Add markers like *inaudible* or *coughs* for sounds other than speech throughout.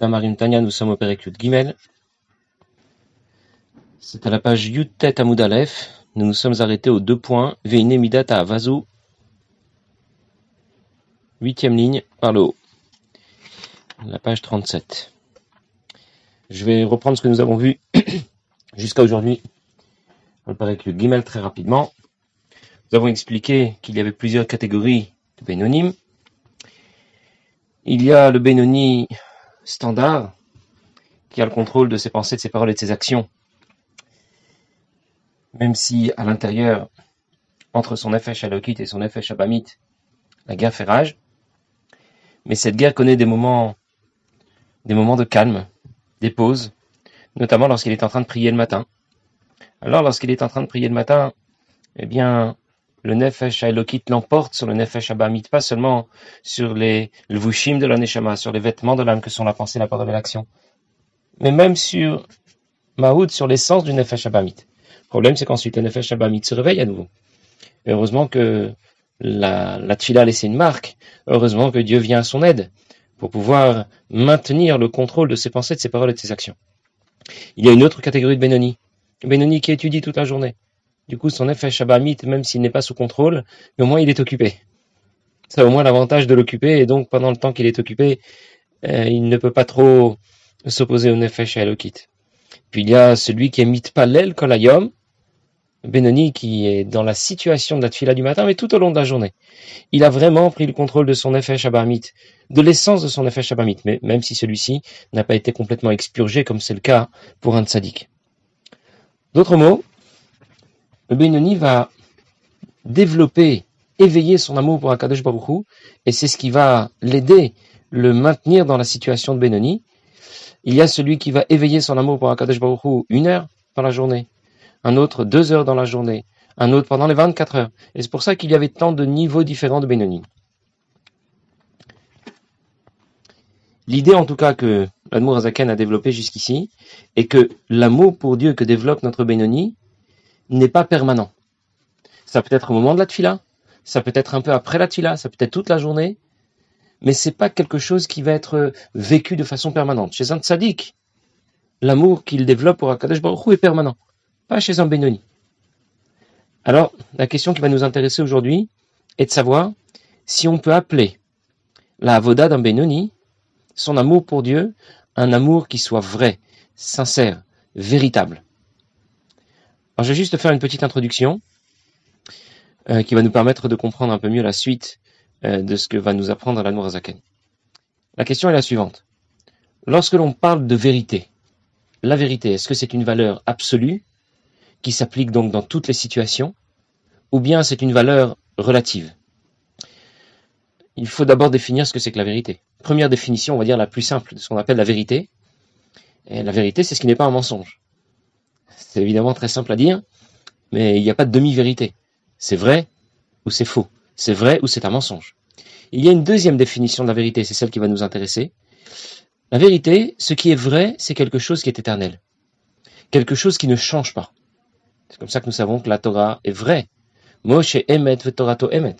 Nous sommes au Péricute Gimel. C'est à la page Yutet Amoud Aleph. Nous nous sommes arrêtés aux deux points. Veine Midata Vazu. Huitième ligne par le haut. La page 37. Je vais reprendre ce que nous avons vu *coughs* jusqu'à aujourd'hui. On le Gimel très rapidement. Nous avons expliqué qu'il y avait plusieurs catégories de bénonymes. Il y a le bénoni standard qui a le contrôle de ses pensées, de ses paroles et de ses actions. Même si à l'intérieur, entre son effet Shalokit et son effet Shabamit, la guerre fait rage. Mais cette guerre connaît des moments, des moments de calme, des pauses, notamment lorsqu'il est en train de prier le matin. Alors, lorsqu'il est en train de prier le matin, eh bien, le Nefesh Elokit l'emporte sur le Nefesh Abamit, pas seulement sur les Lvushim de la Neshama, sur les vêtements de l'âme que sont la pensée, la parole et l'action, mais même sur Mahoud, sur l'essence du Nefesh Abamit. Le problème, c'est qu'ensuite le Nefesh Abamit se réveille à nouveau. heureusement que la, la Tfila a laissé une marque. Heureusement que Dieu vient à son aide pour pouvoir maintenir le contrôle de ses pensées, de ses paroles et de ses actions. Il y a une autre catégorie de Benoni. Benoni qui étudie toute la journée. Du coup, son effet Shabamit, même s'il n'est pas sous contrôle, au moins il est occupé. Ça a au moins l'avantage de l'occuper, et donc pendant le temps qu'il est occupé, euh, il ne peut pas trop s'opposer au Nefesh Elokit. Puis il y a celui qui est pas l'aile Kolayom, Benoni qui est dans la situation de la tfila du matin, mais tout au long de la journée. Il a vraiment pris le contrôle de son effet Shabamit, de l'essence de son effet Shabamit, mais même si celui-ci n'a pas été complètement expurgé, comme c'est le cas pour un tzaddik. D'autres mots, le Benoni va développer, éveiller son amour pour Akadosh Baruch et c'est ce qui va l'aider, le maintenir dans la situation de Benoni. Il y a celui qui va éveiller son amour pour Akadosh Baruch une heure dans la journée, un autre deux heures dans la journée, un autre pendant les 24 heures. Et c'est pour ça qu'il y avait tant de niveaux différents de Benoni. L'idée en tout cas que l'amour Azaken a développé jusqu'ici est que l'amour pour Dieu que développe notre Benoni n'est pas permanent. Ça peut être au moment de la tfila, ça peut être un peu après la tfila, ça peut être toute la journée, mais c'est pas quelque chose qui va être vécu de façon permanente. Chez un tzaddik, l'amour qu'il développe pour Akadosh Baruch Hu est permanent, pas chez un Benoni. Alors, la question qui va nous intéresser aujourd'hui est de savoir si on peut appeler la avoda d'un Benoni, son amour pour Dieu, un amour qui soit vrai, sincère, véritable. Alors, je vais juste faire une petite introduction euh, qui va nous permettre de comprendre un peu mieux la suite euh, de ce que va nous apprendre la Zaken. La question est la suivante. Lorsque l'on parle de vérité, la vérité, est-ce que c'est une valeur absolue qui s'applique donc dans toutes les situations ou bien c'est une valeur relative? Il faut d'abord définir ce que c'est que la vérité. Première définition, on va dire la plus simple de ce qu'on appelle la vérité. Et la vérité, c'est ce qui n'est pas un mensonge. C'est évidemment très simple à dire, mais il n'y a pas de demi-vérité. C'est vrai ou c'est faux. C'est vrai ou c'est un mensonge. Il y a une deuxième définition de la vérité, c'est celle qui va nous intéresser. La vérité, ce qui est vrai, c'est quelque chose qui est éternel. Quelque chose qui ne change pas. C'est comme ça que nous savons que la Torah est vraie. Moshe emet vetorato emet.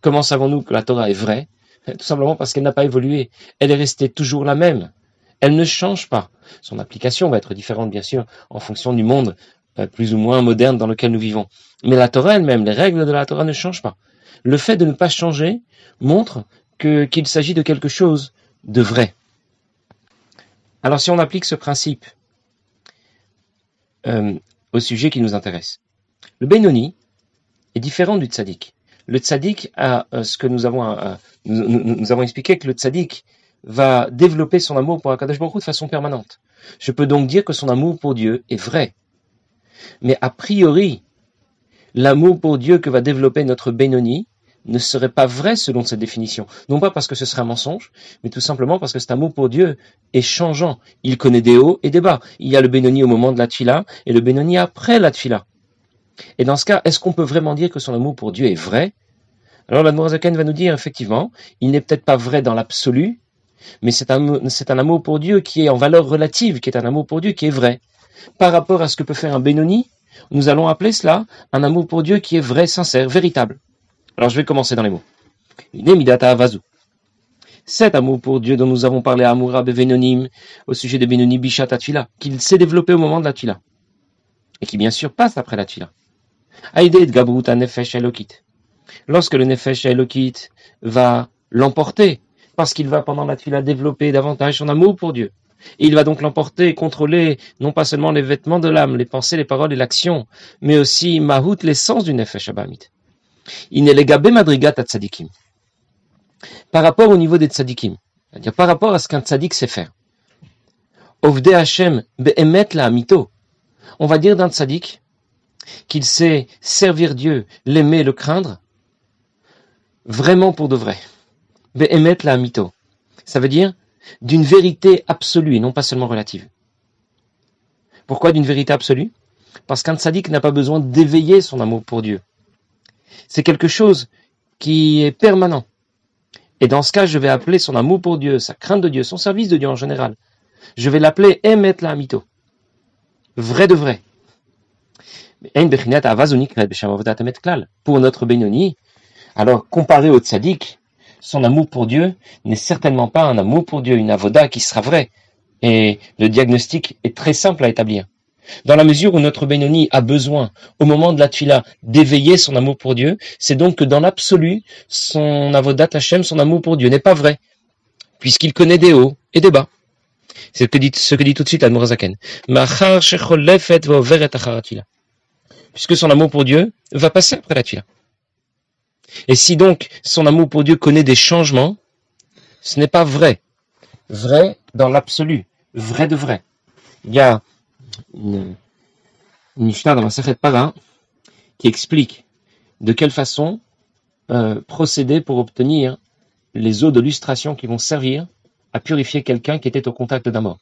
Comment savons-nous que la Torah est vraie? *laughs* Tout simplement parce qu'elle n'a pas évolué. Elle est restée toujours la même. Elle ne change pas. Son application va être différente, bien sûr, en fonction du monde euh, plus ou moins moderne dans lequel nous vivons. Mais la Torah elle-même, les règles de la Torah ne changent pas. Le fait de ne pas changer montre qu'il s'agit de quelque chose de vrai. Alors si on applique ce principe euh, au sujet qui nous intéresse, le Benoni est différent du tzaddik. Le tzaddik a euh, ce que nous avons, expliqué que le tzaddik va développer son amour pour Akadosh Baruch de façon permanente. Je peux donc dire que son amour pour Dieu est vrai. Mais a priori, l'amour pour Dieu que va développer notre Benoni ne serait pas vrai selon cette définition. Non pas parce que ce serait un mensonge, mais tout simplement parce que cet amour pour Dieu est changeant. Il connaît des hauts et des bas. Il y a le Benoni au moment de la Tfila et le Benoni après la Tfila. Et dans ce cas, est-ce qu'on peut vraiment dire que son amour pour Dieu est vrai? Alors la va nous dire effectivement, il n'est peut-être pas vrai dans l'absolu, mais c'est un, amour pour Dieu qui est en valeur relative, qui est un amour pour Dieu qui est vrai. Par rapport à ce que peut faire un Benoni, nous allons appeler cela un amour pour Dieu qui est vrai, sincère, véritable. Alors je vais commencer dans les mots. Une vazu. cet amour pour Dieu dont nous avons parlé à Amoura Bevenonim, au sujet de Benoni Bishat Atfila, qu'il s'est développé au moment de la Tfila, et qui bien sûr passe après la Tfila. Aïded Gabruta Nefesh Elokit. Lorsque le Nefesh Elokit va l'emporter, parce qu'il va pendant la Tfila développer davantage son amour pour Dieu, il va donc l'emporter et contrôler non pas seulement les vêtements de l'âme, les pensées, les paroles et l'action, mais aussi Mahout, l'essence du Nefesh Abamit. Madrigat tzadikim. Par rapport au niveau des tzadikim, c'est-à-dire par rapport à ce qu'un tzadik sait faire. Ovde Hashem be'emet la amito. On va dire d'un tzadik qu'il sait servir Dieu, l'aimer, le craindre, vraiment pour de vrai. Be'emet la amito. Ça veut dire d'une vérité absolue et non pas seulement relative. Pourquoi d'une vérité absolue? Parce qu'un tzaddik n'a pas besoin d'éveiller son amour pour Dieu. C'est quelque chose qui est permanent. Et dans ce cas, je vais appeler son amour pour Dieu, sa crainte de Dieu, son service de Dieu en général. Je vais l'appeler Emet la Amito. Vrai de vrai. Pour notre Benoni, alors comparé au tzaddik, son amour pour Dieu n'est certainement pas un amour pour Dieu, une avoda qui sera vraie. Et le diagnostic est très simple à établir. Dans la mesure où notre Benoni a besoin, au moment de la tuila, d'éveiller son amour pour Dieu, c'est donc que dans l'absolu, son avodat Hashem, son amour pour Dieu n'est pas vrai, puisqu'il connaît des hauts et des bas. C'est ce que dit, ce que dit tout de suite Admorazaken. Puisque son amour pour Dieu va passer après la tuila. Et si donc son amour pour Dieu connaît des changements, ce n'est pas vrai. Vrai dans l'absolu. Vrai de vrai. Il y a une, Mishnah dans la Para qui explique de quelle façon euh, procéder pour obtenir les eaux de lustration qui vont servir à purifier quelqu'un qui était au contact d'un mort.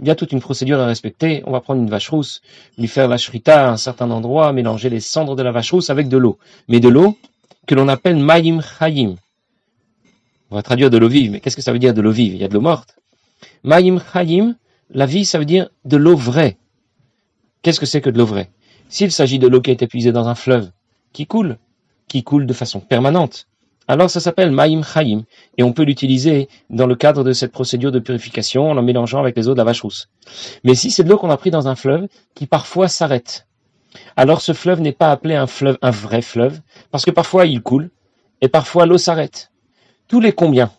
Il y a toute une procédure à respecter. On va prendre une vache rousse, lui faire la shrita à un certain endroit, mélanger les cendres de la vache rousse avec de l'eau. Mais de l'eau que l'on appelle Mayim Chayim. On va traduire de l'eau vive, mais qu'est-ce que ça veut dire de l'eau vive? Il y a de l'eau morte. Mayim Chayim, la vie, ça veut dire de l'eau vraie. Qu'est-ce que c'est que de l'eau vraie? S'il s'agit de l'eau qui a été puisée dans un fleuve, qui coule, qui coule de façon permanente, alors ça s'appelle Mayim Chayim, et on peut l'utiliser dans le cadre de cette procédure de purification en la mélangeant avec les eaux de la vache rousse. Mais si c'est de l'eau qu'on a pris dans un fleuve, qui parfois s'arrête, alors ce fleuve n'est pas appelé un fleuve, un vrai fleuve, parce que parfois il coule, et parfois l'eau s'arrête. Tous les combien?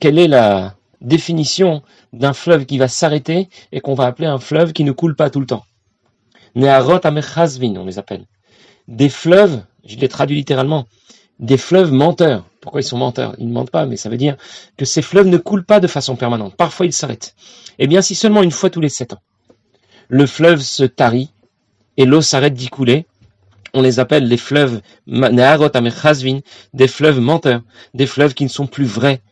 Quelle est la définition d'un fleuve qui va s'arrêter et qu'on va appeler un fleuve qui ne coule pas tout le temps? Neharot Amechazvin, on les appelle. Des fleuves, je les traduis littéralement, des fleuves menteurs. Pourquoi ils sont menteurs? Ils ne mentent pas, mais ça veut dire que ces fleuves ne coulent pas de façon permanente. Parfois ils s'arrêtent. Eh bien, si seulement une fois tous les sept ans, le fleuve se tarit, et l'eau s'arrête d'y couler, on les appelle les fleuves des fleuves menteurs, des fleuves qui ne sont plus vrais.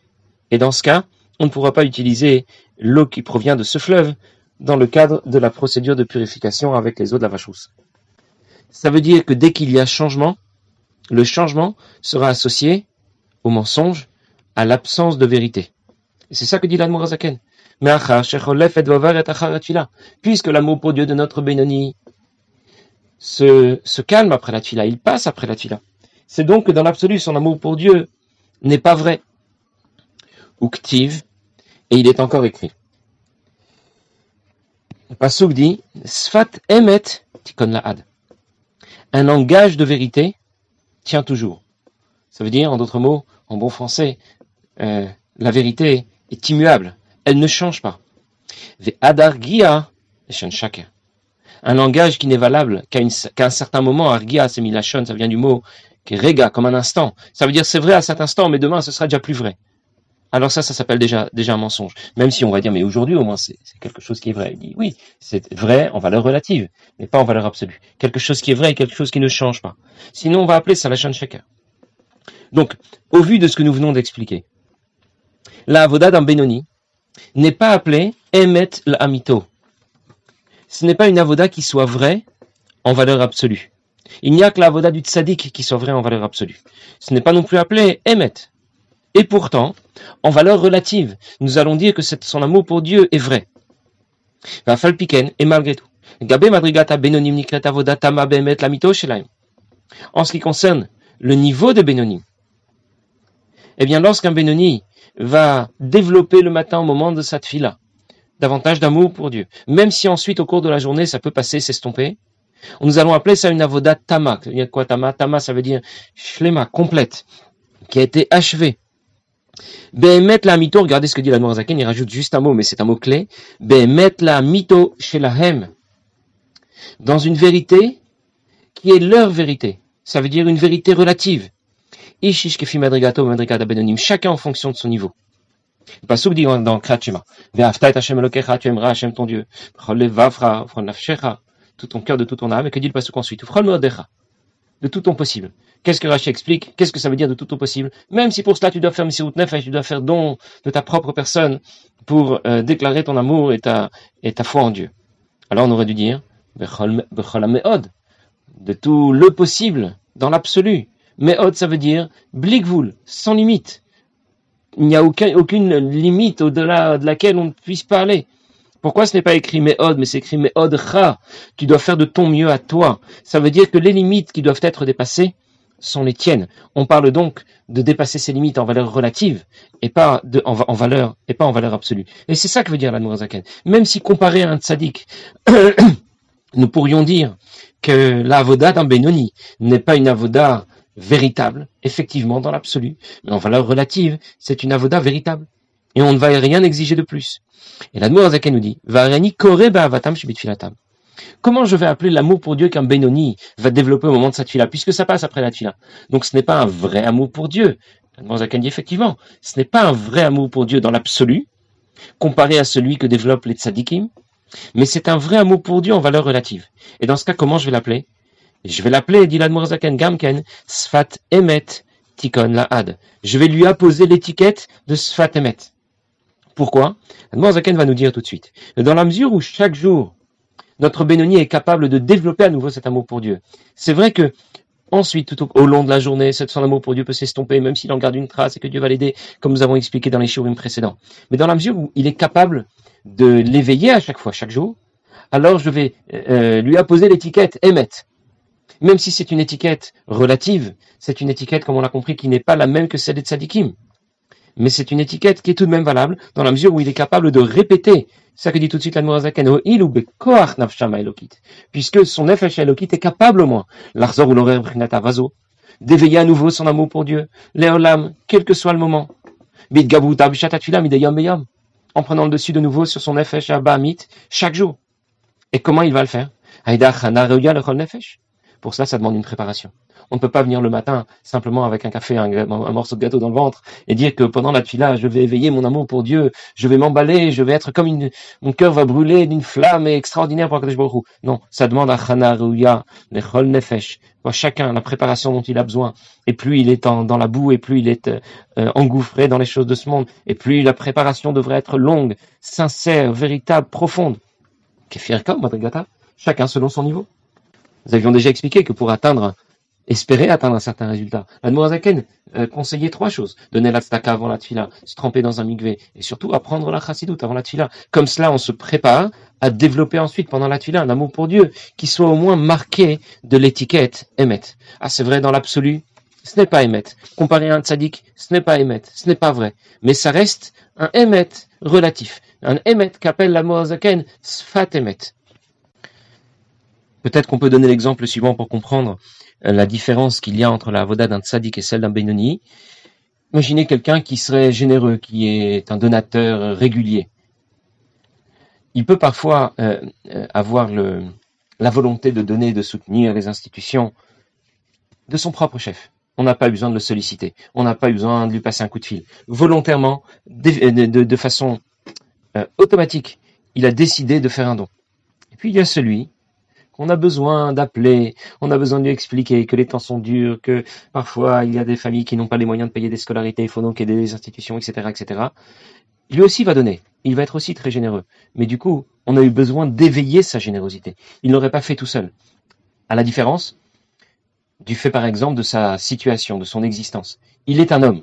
Et dans ce cas, on ne pourra pas utiliser l'eau qui provient de ce fleuve dans le cadre de la procédure de purification avec les eaux de la vache rousse. Ça veut dire que dès qu'il y a changement, le changement sera associé au mensonge, à l'absence de vérité. Et c'est ça que dit l'Admorazaken. Puisque l'amour pour Dieu de notre Bénoni se, calme après la tuila, il passe après la tuila. C'est donc que dans l'absolu, son amour pour Dieu n'est pas vrai. Uktiv, et il est encore écrit. Pasuk dit, Sfat emet tikon laad. Un langage de vérité tient toujours. Ça veut dire, en d'autres mots, en bon français, euh, la vérité est immuable. Elle ne change pas. Un langage qui n'est valable qu'à, un certain moment. Argia, c'est ça vient du mot qui rega, comme un instant. Ça veut dire c'est vrai à cet instant, mais demain ce sera déjà plus vrai. Alors ça, ça s'appelle déjà, déjà un mensonge. Même si on va dire, mais aujourd'hui au moins c'est, quelque chose qui est vrai. Il dit, oui, c'est vrai en valeur relative, mais pas en valeur absolue. Quelque chose qui est vrai et quelque chose qui ne change pas. Sinon, on va appeler ça la chaîne chacun. Donc, au vu de ce que nous venons d'expliquer, la avoda d'un Benoni n'est pas appelée Emet l'amito ce n'est pas une avoda qui soit vraie en valeur absolue. Il n'y a que l'avoda du tzaddik qui soit vraie en valeur absolue. Ce n'est pas non plus appelé emet. Et pourtant, en valeur relative, nous allons dire que son amour pour Dieu est vrai. et malgré tout. En ce qui concerne le niveau de Benonim, Eh bien, lorsqu'un Benoni va développer le matin au moment de sa tfila davantage d'amour pour Dieu, même si ensuite au cours de la journée ça peut passer, s'estomper, nous allons appeler ça une avoda tama. Quoi tama? Tama, ça veut dire shlema, complète, qui a été achevée. Behemet la mito, regardez ce que dit la Noirzaken, il rajoute juste un mot, mais c'est un mot clé. Behemet la mito hem. Dans une vérité qui est leur vérité. Ça veut dire une vérité relative. Ishish kefi madrigato madrigata benonim. Chacun en fonction de son niveau. Le pasuk dit dans Kratchema. Tu aimeras Hashem ton Dieu. Tout ton cœur, de tout ton âme. Et que dit le passage ensuite De tout ton possible. Qu'est-ce que Rachid explique? Qu'est-ce que ça veut dire de tout ton possible? Même si pour cela tu dois faire Messirut Nefesh, tu dois faire don de ta propre personne pour euh, déclarer ton amour et ta, et ta foi en Dieu. Alors on aurait dû dire de tout le possible, dans l'absolu. Me'od, ça veut dire blikvul, sans limite. Il n'y a aucune limite au-delà de laquelle on ne puisse pas aller. Pourquoi ce n'est pas écrit Me'od, mais c'est écrit Me'od Cha Tu dois faire de ton mieux à toi. Ça veut dire que les limites qui doivent être dépassées sont les tiennes. On parle donc de dépasser ces limites en valeur relative et pas en, valeur absolue. Et c'est ça que veut dire la Nourazaken. Même si comparé à un tzaddik, *coughs* nous pourrions dire que la avoda d'un Benoni n'est pas une avoda véritable, effectivement dans l'absolu, mais en valeur relative, c'est une avoda véritable. Et on ne va rien exiger de plus. Et la nous dit, Comment je vais appeler l'amour pour Dieu qu'un Benoni va développer au moment de sa tfila, puisque ça passe après la tfila? Donc ce n'est pas un vrai amour pour Dieu. La dit effectivement, ce n'est pas un vrai amour pour Dieu dans l'absolu, comparé à celui que développent les tzadikim, mais c'est un vrai amour pour Dieu en valeur relative. Et dans ce cas, comment je vais l'appeler? Je vais l'appeler, dit l'Admorazaken Gamken, Sfat Emet Tikon Lahad. Je vais lui apposer l'étiquette de Sfat Emet. Pourquoi? Zaken va nous dire tout de suite. Dans la mesure où chaque jour, notre Bénoni est capable de développer à nouveau cet amour pour Dieu. C'est vrai que ensuite, tout au, long de la journée, son amour pour Dieu peut s'estomper, même s'il en garde une trace et que Dieu va l'aider, comme nous avons expliqué dans les shurim précédents. Mais dans la mesure où il est capable de l'éveiller à chaque fois, chaque jour, alors je vais euh, lui apposer l'étiquette Emet. Même si c'est une étiquette relative, c'est une étiquette, comme on l'a compris, qui n'est pas la même que celle des tzadikim mais c'est une étiquette qui est tout de même valable dans la mesure où il est capable de répéter. Ça que dit tout de suite l'Admorazaken, puisque son nefesh elokit est capable au moins, l'arzor ou vaso, d'éveiller à nouveau son amour pour Dieu, l'éolam, quel que soit le moment. En prenant le dessus de nouveau sur son nefesh abamit chaque jour. Et comment il va le faire? Pour cela, ça demande une préparation. On ne peut pas venir le matin simplement avec un café, un, morceau de gâteau dans le ventre et dire que pendant la tfila, je vais éveiller mon amour pour Dieu, je vais m'emballer, je vais être comme une, mon cœur va brûler d'une flamme extraordinaire pour Akadosh Baruch Non, ça demande à Chana Ruya, Chol Nefesh, chacun la préparation dont il a besoin. Et plus il est dans la boue, et plus il est euh, engouffré dans les choses de ce monde, et plus la préparation devrait être longue, sincère, véritable, profonde. Kefirka, Madrigata, chacun selon son niveau. Nous avions déjà expliqué que pour atteindre espérer atteindre un certain résultat. La Zaken euh, conseillait trois choses. Donner la tzedaka avant la tfila, se tremper dans un migvé, et surtout apprendre la chassidout avant la tfila. Comme cela, on se prépare à développer ensuite pendant la tfila un amour pour Dieu qui soit au moins marqué de l'étiquette Emet. Ah, c'est vrai dans l'absolu, ce n'est pas Emet. Comparé à un tzaddik, ce n'est pas Emet, ce n'est pas vrai. Mais ça reste un Emet relatif. Un Emet qu'appelle la Zaken Sfat Emet. Peut-être qu'on peut donner l'exemple suivant pour comprendre euh, la différence qu'il y a entre la voda d'un tzaddik et celle d'un Benoni. Imaginez quelqu'un qui serait généreux, qui est un donateur régulier. Il peut parfois euh, euh, avoir la volonté de donner, de soutenir les institutions de son propre chef. On n'a pas besoin de le solliciter. On n'a pas besoin de lui passer un coup de fil. Volontairement, de façon automatique, il a décidé de faire un don. Et puis il y a celui on a besoin d'appeler, on a besoin de lui expliquer que les temps sont durs, que parfois il y a des familles qui n'ont pas les moyens de payer des scolarités, il faut donc aider les institutions, etc., etc. Lui aussi va donner, il va être aussi très généreux. Mais du coup, on a eu besoin d'éveiller sa générosité. Il n'aurait pas fait tout seul. À la différence du fait, par exemple, de sa situation, de son existence. Il est un homme,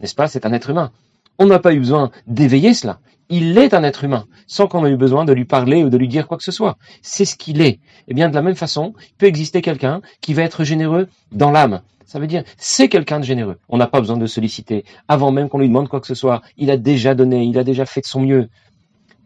n'est-ce pas? C'est un être humain. On n'a pas eu besoin d'éveiller cela il est un être humain, sans qu'on ait eu besoin de lui parler ou de lui dire quoi que ce soit. C'est ce qu'il est. Et eh bien, de la même façon, il peut exister quelqu'un qui va être généreux dans l'âme. Ça veut dire, c'est quelqu'un de généreux. On n'a pas besoin de solliciter. Avant même qu'on lui demande quoi que ce soit, il a déjà donné, il a déjà fait de son mieux.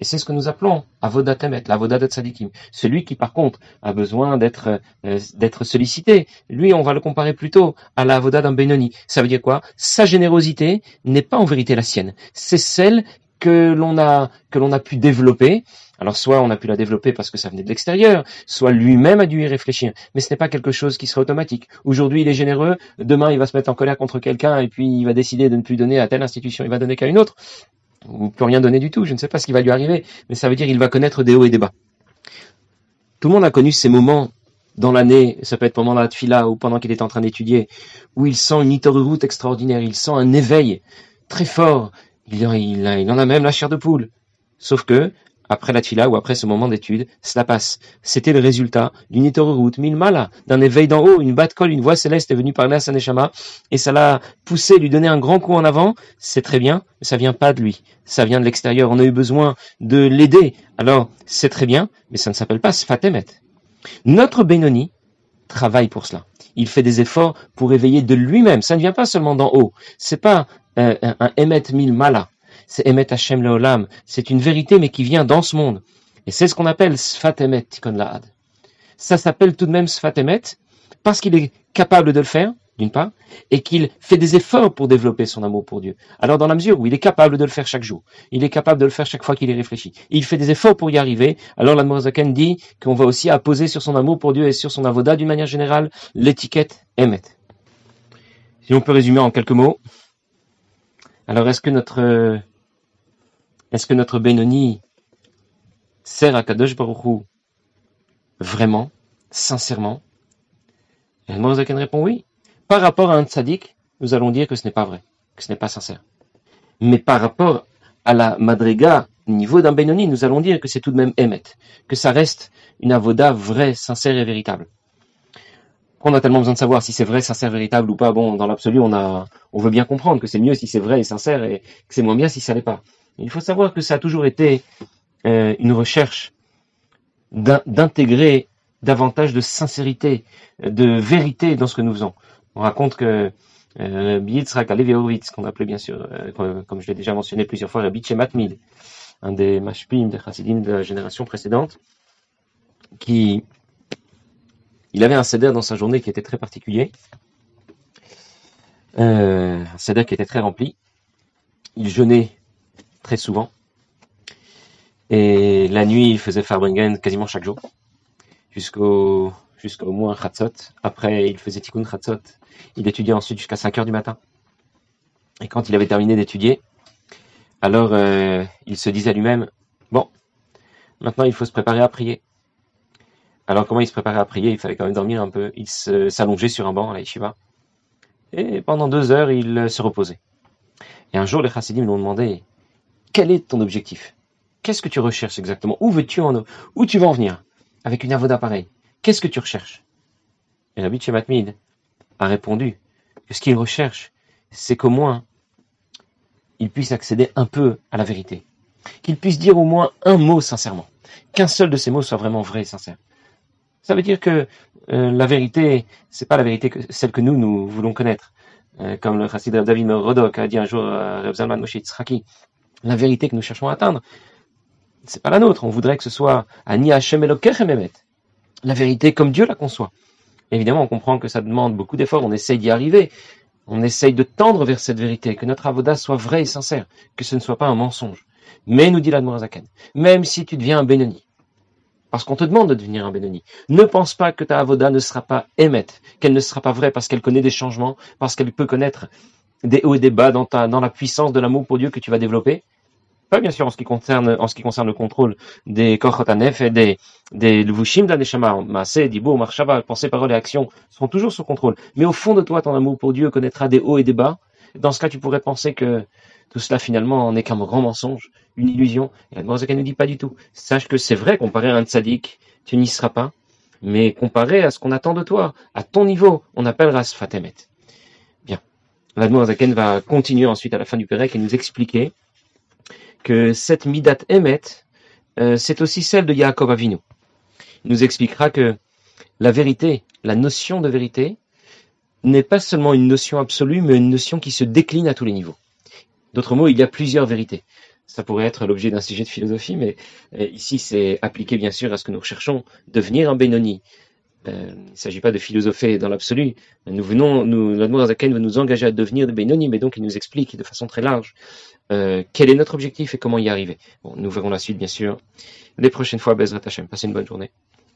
Et c'est ce que nous appelons avodat emet, l'avodat tzadikim. Celui qui, par contre, a besoin d'être euh, d'être sollicité. Lui, on va le comparer plutôt à la d'un Benoni. Ça veut dire quoi? Sa générosité n'est pas en vérité la sienne. C'est celle que l'on a que l'on a pu développer. Alors soit on a pu la développer parce que ça venait de l'extérieur, soit lui-même a dû y réfléchir. Mais ce n'est pas quelque chose qui sera automatique. Aujourd'hui il est généreux, demain il va se mettre en colère contre quelqu'un et puis il va décider de ne plus donner à telle institution, il va donner qu'à une autre ou peut rien donner du tout, je ne sais pas ce qui va lui arriver, mais ça veut dire qu'il va connaître des hauts et des bas. Tout le monde a connu ces moments dans l'année, ça peut être pendant la fila ou pendant qu'il est en train d'étudier, où il sent une route extraordinaire, il sent un éveil très fort, il en a même la chair de poule. Sauf que, après la tfila ou après ce moment d'étude, cela passe. C'était le résultat d'une route mille mala, d'un éveil d'en haut, une batte colle, une voix céleste est venue parler à Saneshama, et ça l'a poussé, lui donner un grand coup en avant. C'est très bien, mais ça vient pas de lui. Ça vient de l'extérieur. On a eu besoin de l'aider. Alors, c'est très bien, mais ça ne s'appelle pas Sfatemet. Notre Benoni travaille pour cela. Il fait des efforts pour éveiller de lui-même. Ça ne vient pas seulement d'en haut. C'est pas euh, un, Emet mille mala c'est Emet Hashem Leolam, c'est une vérité mais qui vient dans ce monde. Et c'est ce qu'on appelle Sfat Emet Tikkun Lahad. Ça s'appelle tout de même Sfat Emet parce qu'il est capable de le faire, d'une part, et qu'il fait des efforts pour développer son amour pour Dieu. Alors dans la mesure où il est capable de le faire chaque jour, il est capable de le faire chaque fois qu'il y réfléchit, il fait des efforts pour y arriver, alors la Morazaken dit qu'on va aussi apposer sur son amour pour Dieu et sur son avoda d'une manière générale l'étiquette Emet. Si on peut résumer en quelques mots, alors est-ce que notre est-ce que notre Benoni sert à Kadosh Baruch vraiment, sincèrement? Et Mozaken répond oui. Par rapport à un tzaddik, nous allons dire que ce n'est pas vrai, que ce n'est pas sincère. Mais par rapport à la madriga niveau d'un Benoni, nous allons dire que c'est tout de même émet, que ça reste une avoda vraie, sincère et véritable. On a tellement besoin de savoir si c'est vrai, sincère, véritable ou pas. Bon, dans l'absolu, on a, on veut bien comprendre que c'est mieux si c'est vrai et sincère et que c'est moins bien si ça l'est pas. Il faut savoir que ça a toujours été euh, une recherche d'intégrer davantage de sincérité, de vérité dans ce que nous faisons. On raconte que euh, Yitzhak qu'on appelait bien sûr, euh, comme je l'ai déjà mentionné plusieurs fois, Rabbi Matmid, un des mashpim, des chassidim de la génération précédente, qui il avait un seder dans sa journée qui était très particulier, euh, un seder qui était très rempli. Il jeûnait très souvent. Et la nuit, il faisait Farbringen quasiment chaque jour, jusqu'au jusqu'au moins Khatzot. Après, il faisait Tikkun Khatzot. Il étudiait ensuite jusqu'à 5 heures du matin. Et quand il avait terminé d'étudier, alors euh, il se disait à lui-même, bon, maintenant il faut se préparer à prier. Alors comment il se préparait à prier? Il fallait quand même dormir un peu. Il s'allongeait sur un banc à la yeshiva. Et pendant deux heures, il se reposait. Et un jour, les chassidim lui ont demandé, quel est ton objectif? Qu'est-ce que tu recherches exactement? Où veux-tu en où tu vas en venir? Avec une avoda pareille. Qu'est-ce que tu recherches? Et Rabbi Matmid a répondu que ce qu'il recherche, c'est qu'au moins il puisse accéder un peu à la vérité, qu'il puisse dire au moins un mot sincèrement, qu'un seul de ces mots soit vraiment vrai et sincère. Ça veut dire que euh, la vérité, c'est pas la vérité que celle que nous nous voulons connaître, euh, comme le chassid David Rodok a dit un jour à Reb Zalman Moshe la vérité que nous cherchons à atteindre, c'est pas la nôtre. On voudrait que ce soit Ani Hashem La vérité comme Dieu la conçoit. Évidemment, on comprend que ça demande beaucoup d'efforts. On essaye d'y arriver. On essaye de tendre vers cette vérité, que notre avoda soit vrai et sincère, que ce ne soit pas un mensonge. Mais, nous dit l'Admorazaken, même si tu deviens un Benoni, parce qu'on te demande de devenir un Benoni, ne pense pas que ta avoda ne sera pas émette, qu'elle ne sera pas vraie parce qu'elle connaît des changements, parce qu'elle peut connaître des hauts et des bas dans, ta, dans la puissance de l'amour pour Dieu que tu vas développer, pas bien sûr en ce qui concerne, en ce qui concerne le contrôle des Kochotanef et des, des Luvushim d'Aneshama, Maasé, Dibo, Marshava, pensées, paroles et actions seront toujours sous contrôle. Mais au fond de toi, ton amour pour Dieu connaîtra des hauts et des bas. Dans ce cas, tu pourrais penser que tout cela finalement n'est qu'un grand mensonge, une illusion. Et la Morzaka ne dit pas du tout. Sache que c'est vrai, comparé à un tzaddik, tu n'y seras pas. Mais comparé à ce qu'on attend de toi, à ton niveau, on appellera Sfatemet. Zaken va continuer ensuite à la fin du Pérec et nous expliquer que cette Midat Emet, euh, c'est aussi celle de Yaakov Avinu. Il nous expliquera que la vérité, la notion de vérité, n'est pas seulement une notion absolue, mais une notion qui se décline à tous les niveaux. D'autres mots, il y a plusieurs vérités. Ça pourrait être l'objet d'un sujet de philosophie, mais euh, ici c'est appliqué bien sûr à ce que nous recherchons, devenir un Benoni. Euh, il ne s'agit pas de philosopher dans l'absolu. Nous venons, nous, l'Admour veut nous engager à devenir des Benoni, mais donc il nous explique de façon très large euh, quel est notre objectif et comment y arriver. Bon, nous verrons la suite bien sûr les prochaines fois. Bezrat Hashem. Passez une bonne journée.